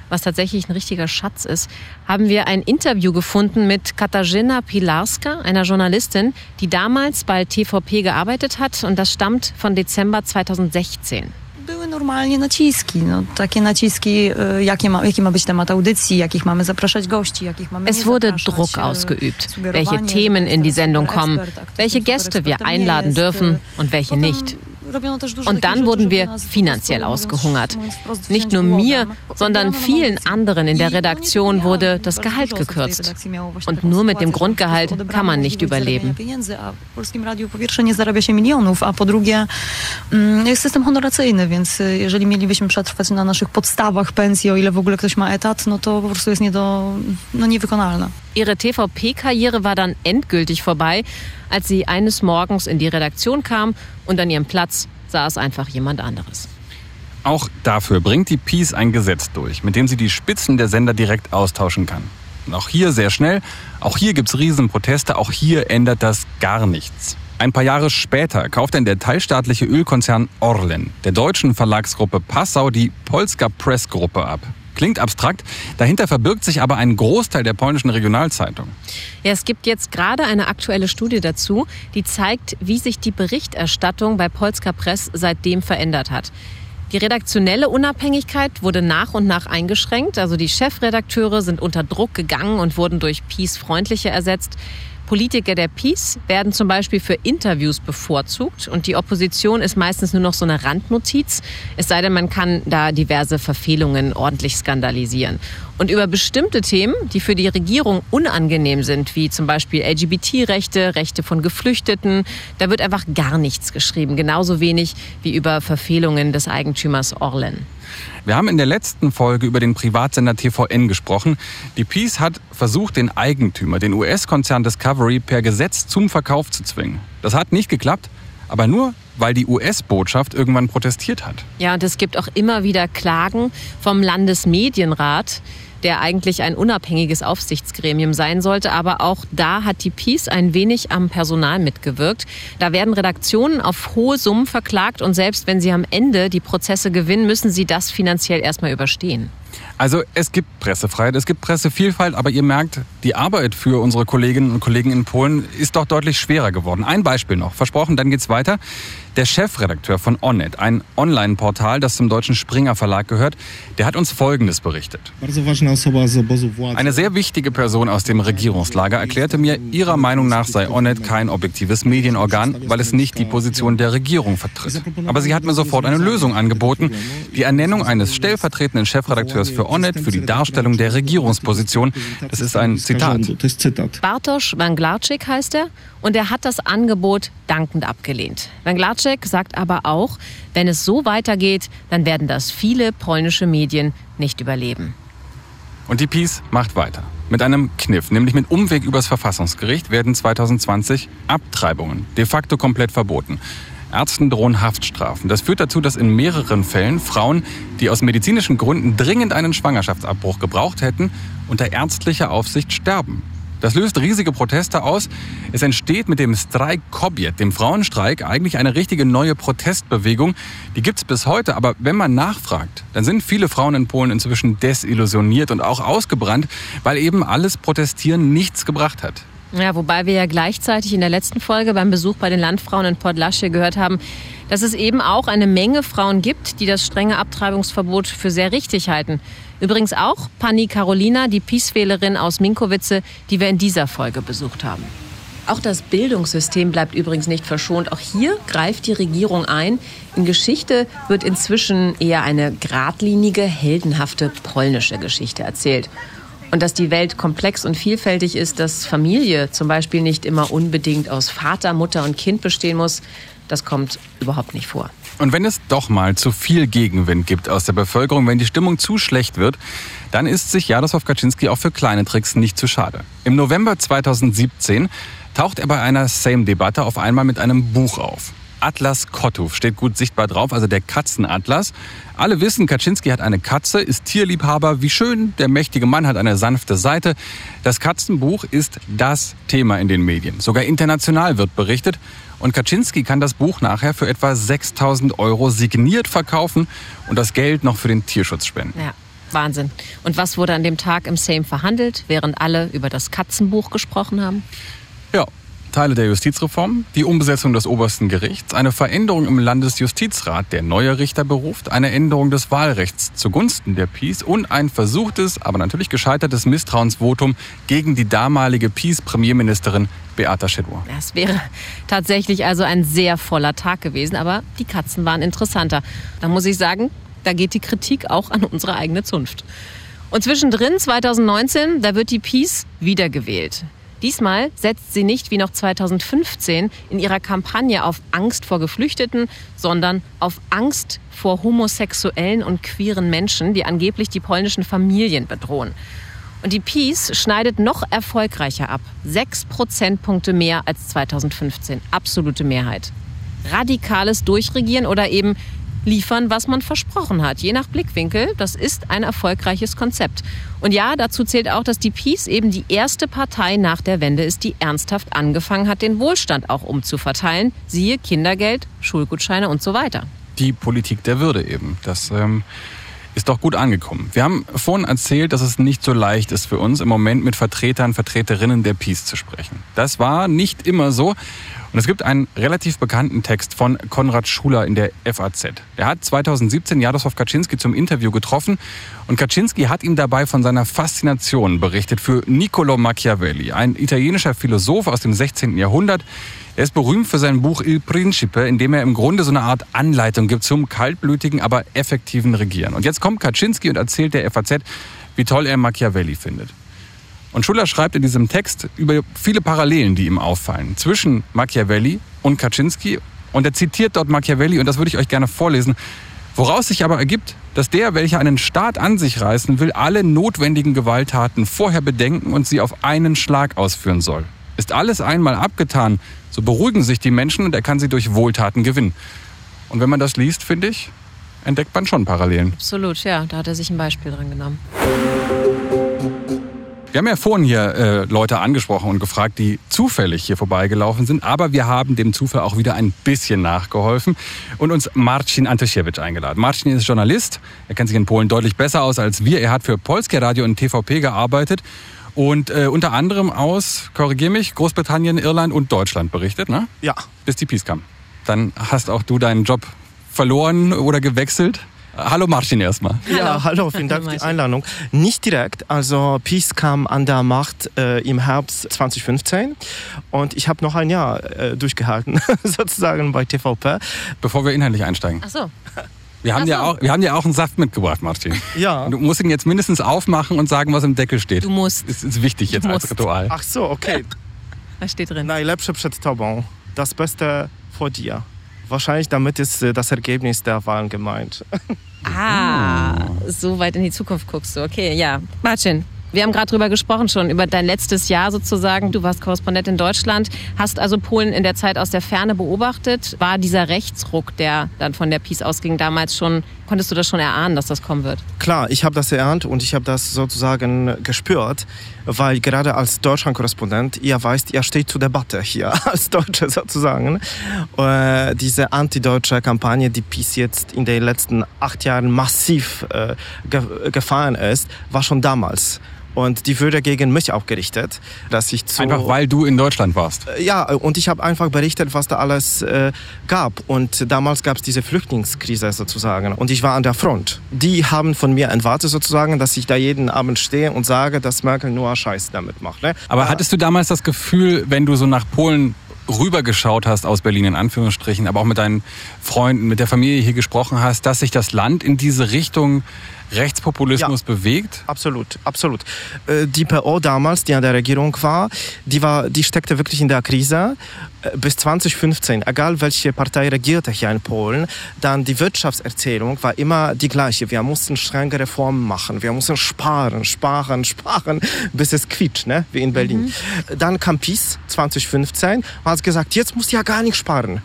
was tatsächlich ein richtiger Schatz ist, haben wir ein Interview gefunden mit Katarzyna Pilarska, einer Journalistin, die damals bei TVP gearbeitet hat und das stammt von Dezember 2016 były normalnie naciski. No, takie naciski, jakie ma, jaki ma być temat audycji, jakich mamy zapraszać gości, jakich mamy Es wurde Druck ausgeübt, welche Themen in die Sendung kommen, welche Gäste wir einladen dürfen und welche nicht. Und dann wurden wir finanziell ausgehungert. Nicht nur mir, sondern vielen anderen in der Redaktion wurde das Gehalt gekürzt. Und nur mit dem Grundgehalt kann man nicht überleben. mm, jest system honoracyjny, więc jeżeli mielibyśmy przetrwać na naszych podstawach pensji, o ile w ogóle ktoś ma etat, no to po prostu jest nie do, no niewykonalne. Ihre TVP-Karriere war dann endgültig vorbei, als sie eines Morgens in die Redaktion kam und an ihrem Platz saß einfach jemand anderes. Auch dafür bringt die Peace ein Gesetz durch, mit dem sie die Spitzen der Sender direkt austauschen kann. Und auch hier sehr schnell, auch hier gibt's Riesenproteste, auch hier ändert das gar nichts. Ein paar Jahre später kauft dann der teilstaatliche Ölkonzern Orlen der deutschen Verlagsgruppe Passau die Polska Press Gruppe ab. Klingt abstrakt, dahinter verbirgt sich aber ein Großteil der polnischen Regionalzeitung. Ja, es gibt jetzt gerade eine aktuelle Studie dazu, die zeigt, wie sich die Berichterstattung bei Polska Press seitdem verändert hat. Die redaktionelle Unabhängigkeit wurde nach und nach eingeschränkt. Also die Chefredakteure sind unter Druck gegangen und wurden durch Peace-freundliche ersetzt. Politiker der Peace werden zum Beispiel für Interviews bevorzugt und die Opposition ist meistens nur noch so eine Randnotiz, es sei denn, man kann da diverse Verfehlungen ordentlich skandalisieren. Und über bestimmte Themen, die für die Regierung unangenehm sind, wie zum Beispiel LGBT-Rechte, Rechte von Geflüchteten, da wird einfach gar nichts geschrieben, genauso wenig wie über Verfehlungen des Eigentümers Orlen. Wir haben in der letzten Folge über den Privatsender TVN gesprochen. Die Peace hat versucht, den Eigentümer, den US-Konzern Discovery, per Gesetz zum Verkauf zu zwingen. Das hat nicht geklappt, aber nur, weil die US-Botschaft irgendwann protestiert hat. Ja, und es gibt auch immer wieder Klagen vom Landesmedienrat der eigentlich ein unabhängiges Aufsichtsgremium sein sollte. Aber auch da hat die Peace ein wenig am Personal mitgewirkt. Da werden Redaktionen auf hohe Summen verklagt und selbst wenn sie am Ende die Prozesse gewinnen, müssen sie das finanziell erstmal überstehen. Also es gibt Pressefreiheit, es gibt Pressevielfalt, aber ihr merkt, die Arbeit für unsere Kolleginnen und Kollegen in Polen ist doch deutlich schwerer geworden. Ein Beispiel noch, versprochen, dann geht's weiter. Der Chefredakteur von Onnet, ein Online-Portal, das zum deutschen Springer Verlag gehört, der hat uns Folgendes berichtet. Eine sehr wichtige Person aus dem Regierungslager erklärte mir, ihrer Meinung nach sei Onnet kein objektives Medienorgan, weil es nicht die Position der Regierung vertritt. Aber sie hat mir sofort eine Lösung angeboten, die Ernennung eines stellvertretenden Chefredakteurs für Onnet für die Darstellung der Regierungsposition. Das ist ein Zitat. Bartosz Wanglarczyk heißt er und er hat das Angebot dankend abgelehnt. Wanglarczyk sagt aber auch, wenn es so weitergeht, dann werden das viele polnische Medien nicht überleben. Und die Peace macht weiter. Mit einem Kniff, nämlich mit Umweg übers Verfassungsgericht, werden 2020 Abtreibungen de facto komplett verboten. Ärzten drohen Haftstrafen. Das führt dazu, dass in mehreren Fällen Frauen, die aus medizinischen Gründen dringend einen Schwangerschaftsabbruch gebraucht hätten, unter ärztlicher Aufsicht sterben. Das löst riesige Proteste aus. Es entsteht mit dem Streik Kobiet, dem Frauenstreik, eigentlich eine richtige neue Protestbewegung. Die gibt's bis heute, aber wenn man nachfragt, dann sind viele Frauen in Polen inzwischen desillusioniert und auch ausgebrannt, weil eben alles Protestieren nichts gebracht hat. Ja, wobei wir ja gleichzeitig in der letzten Folge beim Besuch bei den Landfrauen in Podlasche gehört haben, dass es eben auch eine Menge Frauen gibt, die das strenge Abtreibungsverbot für sehr richtig halten. Übrigens auch Pani Carolina, die Peace-Wählerin aus Minkowice, die wir in dieser Folge besucht haben. Auch das Bildungssystem bleibt übrigens nicht verschont. Auch hier greift die Regierung ein. In Geschichte wird inzwischen eher eine geradlinige, heldenhafte polnische Geschichte erzählt. Und dass die Welt komplex und vielfältig ist, dass Familie zum Beispiel nicht immer unbedingt aus Vater, Mutter und Kind bestehen muss, das kommt überhaupt nicht vor. Und wenn es doch mal zu viel Gegenwind gibt aus der Bevölkerung, wenn die Stimmung zu schlecht wird, dann ist sich Jaroslaw Kaczynski auch für kleine Tricks nicht zu schade. Im November 2017 taucht er bei einer Same-Debatte auf einmal mit einem Buch auf. Atlas Kottuf steht gut sichtbar drauf, also der Katzenatlas. Alle wissen, Kaczynski hat eine Katze, ist Tierliebhaber. Wie schön, der mächtige Mann hat eine sanfte Seite. Das Katzenbuch ist das Thema in den Medien. Sogar international wird berichtet. Und Kaczynski kann das Buch nachher für etwa 6000 Euro signiert verkaufen und das Geld noch für den Tierschutz spenden. Ja. Wahnsinn. Und was wurde an dem Tag im Sejm verhandelt, während alle über das Katzenbuch gesprochen haben? Ja, Teile der Justizreform, die Umbesetzung des obersten Gerichts, eine Veränderung im Landesjustizrat, der neue Richter beruft, eine Änderung des Wahlrechts zugunsten der PiS und ein versuchtes, aber natürlich gescheitertes Misstrauensvotum gegen die damalige PiS-Premierministerin Beata Schädor. Das wäre tatsächlich also ein sehr voller Tag gewesen, aber die Katzen waren interessanter. Da muss ich sagen, da geht die Kritik auch an unsere eigene Zunft. Und zwischendrin, 2019, da wird die PiS wiedergewählt. Diesmal setzt sie nicht wie noch 2015 in ihrer Kampagne auf Angst vor Geflüchteten, sondern auf Angst vor homosexuellen und queeren Menschen, die angeblich die polnischen Familien bedrohen. Und die Peace schneidet noch erfolgreicher ab. Sechs Prozentpunkte mehr als 2015. Absolute Mehrheit. Radikales Durchregieren oder eben liefern, was man versprochen hat. Je nach Blickwinkel, das ist ein erfolgreiches Konzept. Und ja, dazu zählt auch, dass die Peace eben die erste Partei nach der Wende ist, die ernsthaft angefangen hat, den Wohlstand auch umzuverteilen. Siehe Kindergeld, Schulgutscheine und so weiter. Die Politik der Würde eben. Das ähm, ist doch gut angekommen. Wir haben vorhin erzählt, dass es nicht so leicht ist für uns, im Moment mit Vertretern, Vertreterinnen der Peace zu sprechen. Das war nicht immer so. Und es gibt einen relativ bekannten Text von Konrad Schuler in der FAZ. Er hat 2017 Jaroslaw Kaczynski zum Interview getroffen und Kaczynski hat ihm dabei von seiner Faszination berichtet für Niccolo Machiavelli, ein italienischer Philosoph aus dem 16. Jahrhundert. Er ist berühmt für sein Buch Il Principe, in dem er im Grunde so eine Art Anleitung gibt zum kaltblütigen, aber effektiven Regieren. Und jetzt kommt Kaczynski und erzählt der FAZ, wie toll er Machiavelli findet. Und Schuller schreibt in diesem Text über viele Parallelen, die ihm auffallen, zwischen Machiavelli und Kaczynski. Und er zitiert dort Machiavelli, und das würde ich euch gerne vorlesen, woraus sich aber ergibt, dass der, welcher einen Staat an sich reißen will, alle notwendigen Gewalttaten vorher bedenken und sie auf einen Schlag ausführen soll. Ist alles einmal abgetan, so beruhigen sich die Menschen und er kann sie durch Wohltaten gewinnen. Und wenn man das liest, finde ich, entdeckt man schon Parallelen. Absolut, ja, da hat er sich ein Beispiel dran genommen. Wir haben ja vorhin hier äh, Leute angesprochen und gefragt, die zufällig hier vorbeigelaufen sind, aber wir haben dem Zufall auch wieder ein bisschen nachgeholfen und uns Marcin Antosiewicz eingeladen. Marcin ist Journalist, er kennt sich in Polen deutlich besser aus als wir. Er hat für Polskie Radio und TVP gearbeitet und äh, unter anderem aus, korrigier mich, Großbritannien, Irland und Deutschland berichtet, ne? Ja. Bis die Peace kam. Dann hast auch du deinen Job verloren oder gewechselt. Hallo Martin erstmal. Ja, hallo, vielen Dank für die Einladung. Nicht direkt, also Peace kam an der Macht äh, im Herbst 2015 und ich habe noch ein Jahr äh, durchgehalten, sozusagen bei TVP. Bevor wir inhaltlich einsteigen. Ach so. Wir haben, so. auch, wir haben dir auch einen Saft mitgebracht, Martin. Ja. Du musst ihn jetzt mindestens aufmachen und sagen, was im Deckel steht. Du musst. Das ist wichtig jetzt Du als. Ritual. Ach so, okay. Was steht drin? Najlepsze przed tobą, das Beste vor dir. Wahrscheinlich damit ist äh, das Ergebnis der Wahlen gemeint. Ah, so weit in die Zukunft guckst du. Okay, ja. Martin, wir haben gerade drüber gesprochen schon, über dein letztes Jahr sozusagen. Du warst Korrespondent in Deutschland, hast also Polen in der Zeit aus der Ferne beobachtet. War dieser Rechtsruck, der dann von der Peace ausging, damals schon, konntest du das schon erahnen, dass das kommen wird? Klar, ich habe das erahnt und ich habe das sozusagen gespürt, weil gerade als Deutschland-Korrespondent, ihr weißt, ihr steht zur Debatte hier, als Deutsche sozusagen. Äh, diese antideutsche Kampagne, die PiS jetzt in den letzten acht Jahren massiv äh, ge gefahren ist, war schon damals. Und die wurde gegen mich auch gerichtet, dass ich zu... Einfach weil du in Deutschland warst. Ja, und ich habe einfach berichtet, was da alles äh, gab. Und damals gab es diese Flüchtlingskrise sozusagen. Und ich war an der Front. Die haben von mir erwartet sozusagen, dass ich da jeden Abend stehe und sage, dass Merkel nur Scheiß damit macht. Ne? Aber Äh, hattest du damals das Gefühl, wenn du so nach Polen rübergeschaut hast aus Berlin in Anführungsstrichen, aber auch mit deinen Freunden, mit der Familie hier gesprochen hast, dass sich das Land in diese Richtung Rechtspopulismus bewegt? Absolut, absolut. Äh, Die PO damals, die an der Regierung war, die, war, die steckte wirklich in der Krise. Äh, Bis 2015, egal welche Partei regierte hier in Polen, dann die Wirtschaftserzählung war immer die gleiche. Wir mussten strenge Reformen machen, wir mussten sparen, sparen, sparen, bis es quietscht, ne? wie in Berlin. Dann kam PiS 2015 und hat gesagt, jetzt musst ihr ja gar nicht sparen.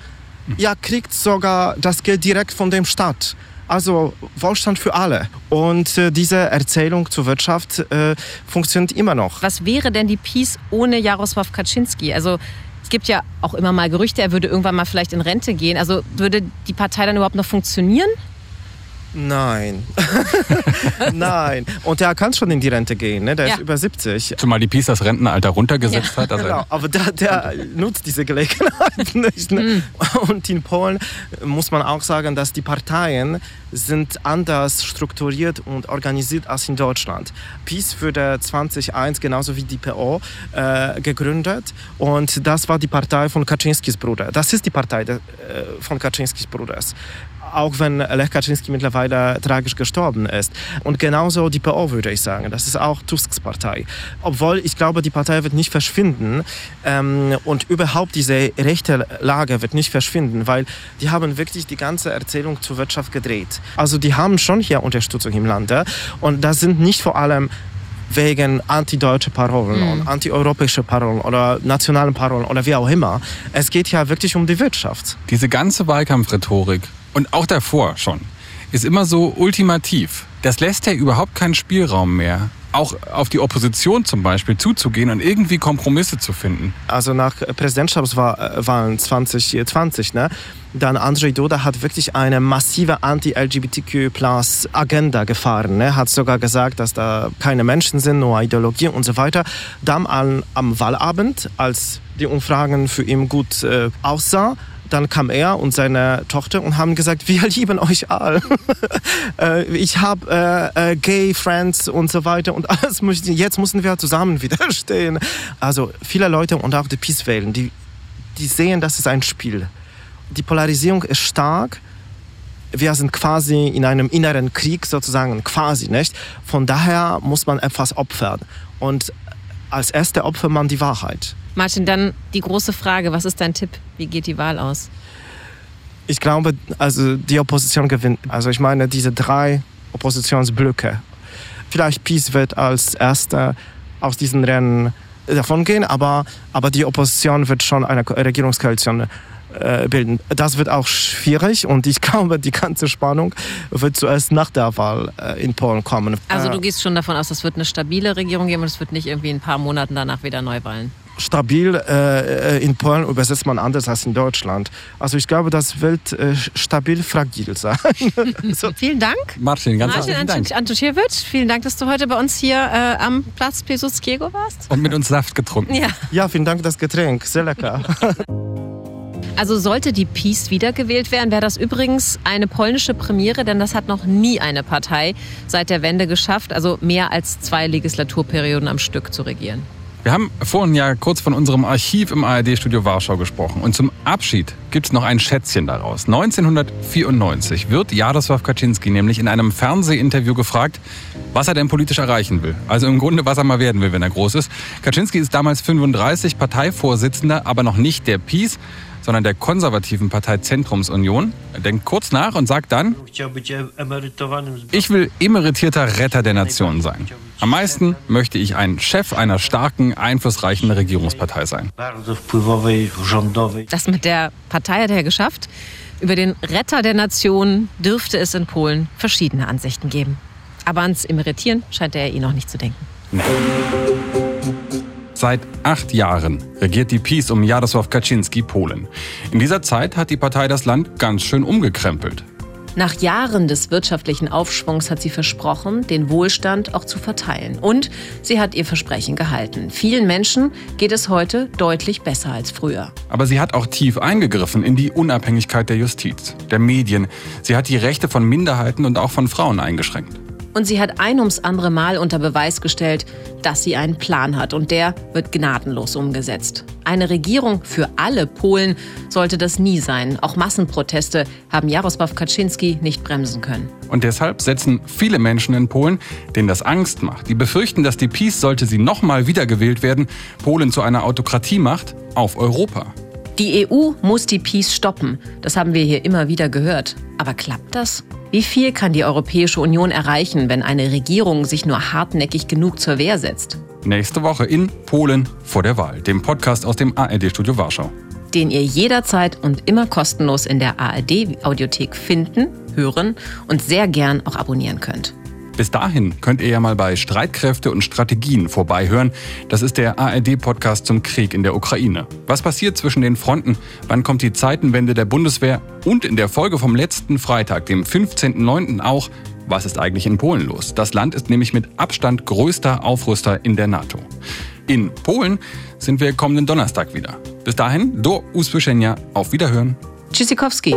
Ihr kriegt sogar das Geld direkt von dem Staat. Also Wohlstand für alle. Und äh, diese Erzählung zur Wirtschaft äh, funktioniert immer noch. Was wäre denn die Peace ohne Jaroslaw Kaczynski? Also es gibt ja auch immer mal Gerüchte, er würde irgendwann mal vielleicht in Rente gehen. Also würde die Partei dann überhaupt noch funktionieren? Nein. Nein. Und der kann schon in die Rente gehen, ne? der Ja. ist über 70. Zumal die PiS das Rentenalter runtergesetzt hat. Also Genau, aber der, der nutzt diese Gelegenheit nicht. Ne? Und in Polen muss man auch sagen, dass die Parteien sind anders strukturiert und organisiert als in Deutschland. PiS wurde 2001 genauso wie die PO äh, gegründet und das war die Partei von Kaczynskis Bruder. Das ist die Partei de, äh, von Kaczynskis Bruders auch wenn Lech Kaczynski mittlerweile tragisch gestorben ist. Und genauso die PO würde ich sagen. Das ist auch Tusks Partei. Obwohl ich glaube, die Partei wird nicht verschwinden ähm, und überhaupt diese rechte Lage wird nicht verschwinden, weil die haben wirklich die ganze Erzählung zur Wirtschaft gedreht. Also die haben schon hier Unterstützung im Lande und das sind nicht vor allem wegen antideutsche Parolen und antieuropäische Parolen oder nationalen Parolen oder wie auch immer. Es geht ja wirklich um die Wirtschaft. diese ganze Wahlkampfrhetorik und auch davor schon ist immer so ultimativ. Das lässt ja überhaupt keinen Spielraum mehr, auch auf die Opposition zum Beispiel zuzugehen und irgendwie Kompromisse zu finden. also nach Präsidentschaftswahlen 2020, ne, dann Andrzej Duda hat wirklich eine massive Anti-LGBTQ-Plus-Agenda gefahren. Ne, hat sogar gesagt, dass da keine Menschen sind, nur Ideologie und so weiter. Dann am, am Wahlabend, als die Umfragen für ihn gut äh, aussah, dann kam er und seine Tochter und haben gesagt, wir lieben euch alle. äh, ich habe äh, äh, Gay Friends und so weiter und alles. Jetzt müssen wir zusammen widerstehen. Also viele Leute und auch die Peace wählen, die, die sehen, das ist ein Spiel. Die Polarisierung ist stark. Wir sind quasi in einem inneren Krieg sozusagen, quasi nicht. Von daher muss man etwas opfern. Und als erste opfert man die Wahrheit. Martin, dann die große Frage, was ist dein Tipp? Wie geht die Wahl aus? Ich glaube, also die Opposition gewinnt. Also ich meine, diese drei Oppositionsblöcke. Vielleicht Peace wird als erster aus diesen Rennen davongehen, aber, aber die Opposition wird schon eine Ko- Regierungskoalition äh, bilden. Das wird auch schwierig und ich glaube, die ganze Spannung wird zuerst nach der Wahl äh, in Polen kommen. Also Äh, du gehst schon davon aus, es wird eine stabile Regierung geben und es wird nicht irgendwie in ein paar Monaten danach wieder Neuwahlen. Stabil äh, in Polen übersetzt man anders als in Deutschland. Also ich glaube, das wird äh, stabil fragil sein. so. Vielen Dank. Martin, ganz Martin herzlichen Dank. Antusiewicz, vielen Dank, dass du heute bei uns hier äh, am Platz Piłsudskiego warst. Und mit uns Saft getrunken. Ja. Ja, vielen Dank, das Getränk. Sehr lecker. Also sollte die PiS wiedergewählt werden, wäre das übrigens eine polnische Premiere, denn das hat noch nie eine Partei seit der Wende geschafft, also mehr als zwei Legislaturperioden am Stück zu regieren. Wir haben vorhin ja kurz von unserem Archiv im ARD-Studio Warschau gesprochen. Und zum Abschied gibt es noch ein Schätzchen daraus. 1994 wird Jaroslaw Kaczynski nämlich in einem Fernsehinterview gefragt, was er denn politisch erreichen will. Also im Grunde, was er mal werden will, wenn er groß ist. Kaczynski ist damals 35, Parteivorsitzender, aber noch nicht der PiS, sondern der konservativen Partei Zentrumsunion. Er denkt kurz nach und sagt dann, ich will emeritierter Retter der Nation sein. Am meisten möchte ich ein Chef einer starken, einflussreichen Regierungspartei sein. Das mit der Partei hat er geschafft. Über den Retter der Nation dürfte es in Polen verschiedene Ansichten geben. Aber ans Emeritieren scheint er eh noch nicht zu denken. Seit acht Jahren regiert die PiS um Jarosław Kaczynski Polen. In dieser Zeit hat die Partei das Land ganz schön umgekrempelt. Nach Jahren des wirtschaftlichen Aufschwungs hat sie versprochen, den Wohlstand auch zu verteilen. Und sie hat ihr Versprechen gehalten. Vielen Menschen geht es heute deutlich besser als früher. Aber sie hat auch tief eingegriffen in die Unabhängigkeit der Justiz, der Medien. Sie hat die Rechte von Minderheiten und auch von Frauen eingeschränkt. Und sie hat ein ums andere Mal unter Beweis gestellt, dass sie einen Plan hat. Und der wird gnadenlos umgesetzt. Eine Regierung für alle Polen sollte das nie sein. Auch Massenproteste haben Jarosław Kaczynski nicht bremsen können. Und deshalb setzen viele Menschen in Polen, denen das Angst macht, die befürchten, dass die PiS, sollte sie nochmal wiedergewählt werden, Polen zu einer Autokratie macht, auf Europa. Die EU muss die Peace stoppen. Das haben wir hier immer wieder gehört. Aber klappt das? Wie viel kann die Europäische Union erreichen, wenn eine Regierung sich nur hartnäckig genug zur Wehr setzt? Nächste Woche in Polen vor der Wahl, dem Podcast aus dem ARD-Studio Warschau. Den ihr jederzeit und immer kostenlos in der ARD-Audiothek finden, hören und sehr gern auch abonnieren könnt. Bis dahin könnt ihr ja mal bei Streitkräfte und Strategien vorbeihören. Das ist der ARD-Podcast zum Krieg in der Ukraine. Was passiert zwischen den Fronten? Wann kommt die Zeitenwende der Bundeswehr? Und in der Folge vom letzten Freitag, dem 15.09. auch, was ist eigentlich in Polen los? Das Land ist nämlich mit Abstand größter Aufrüster in der NATO. In Polen sind wir kommenden Donnerstag wieder. Bis dahin, do usłyszenia, auf Wiederhören. Tschüssikowski.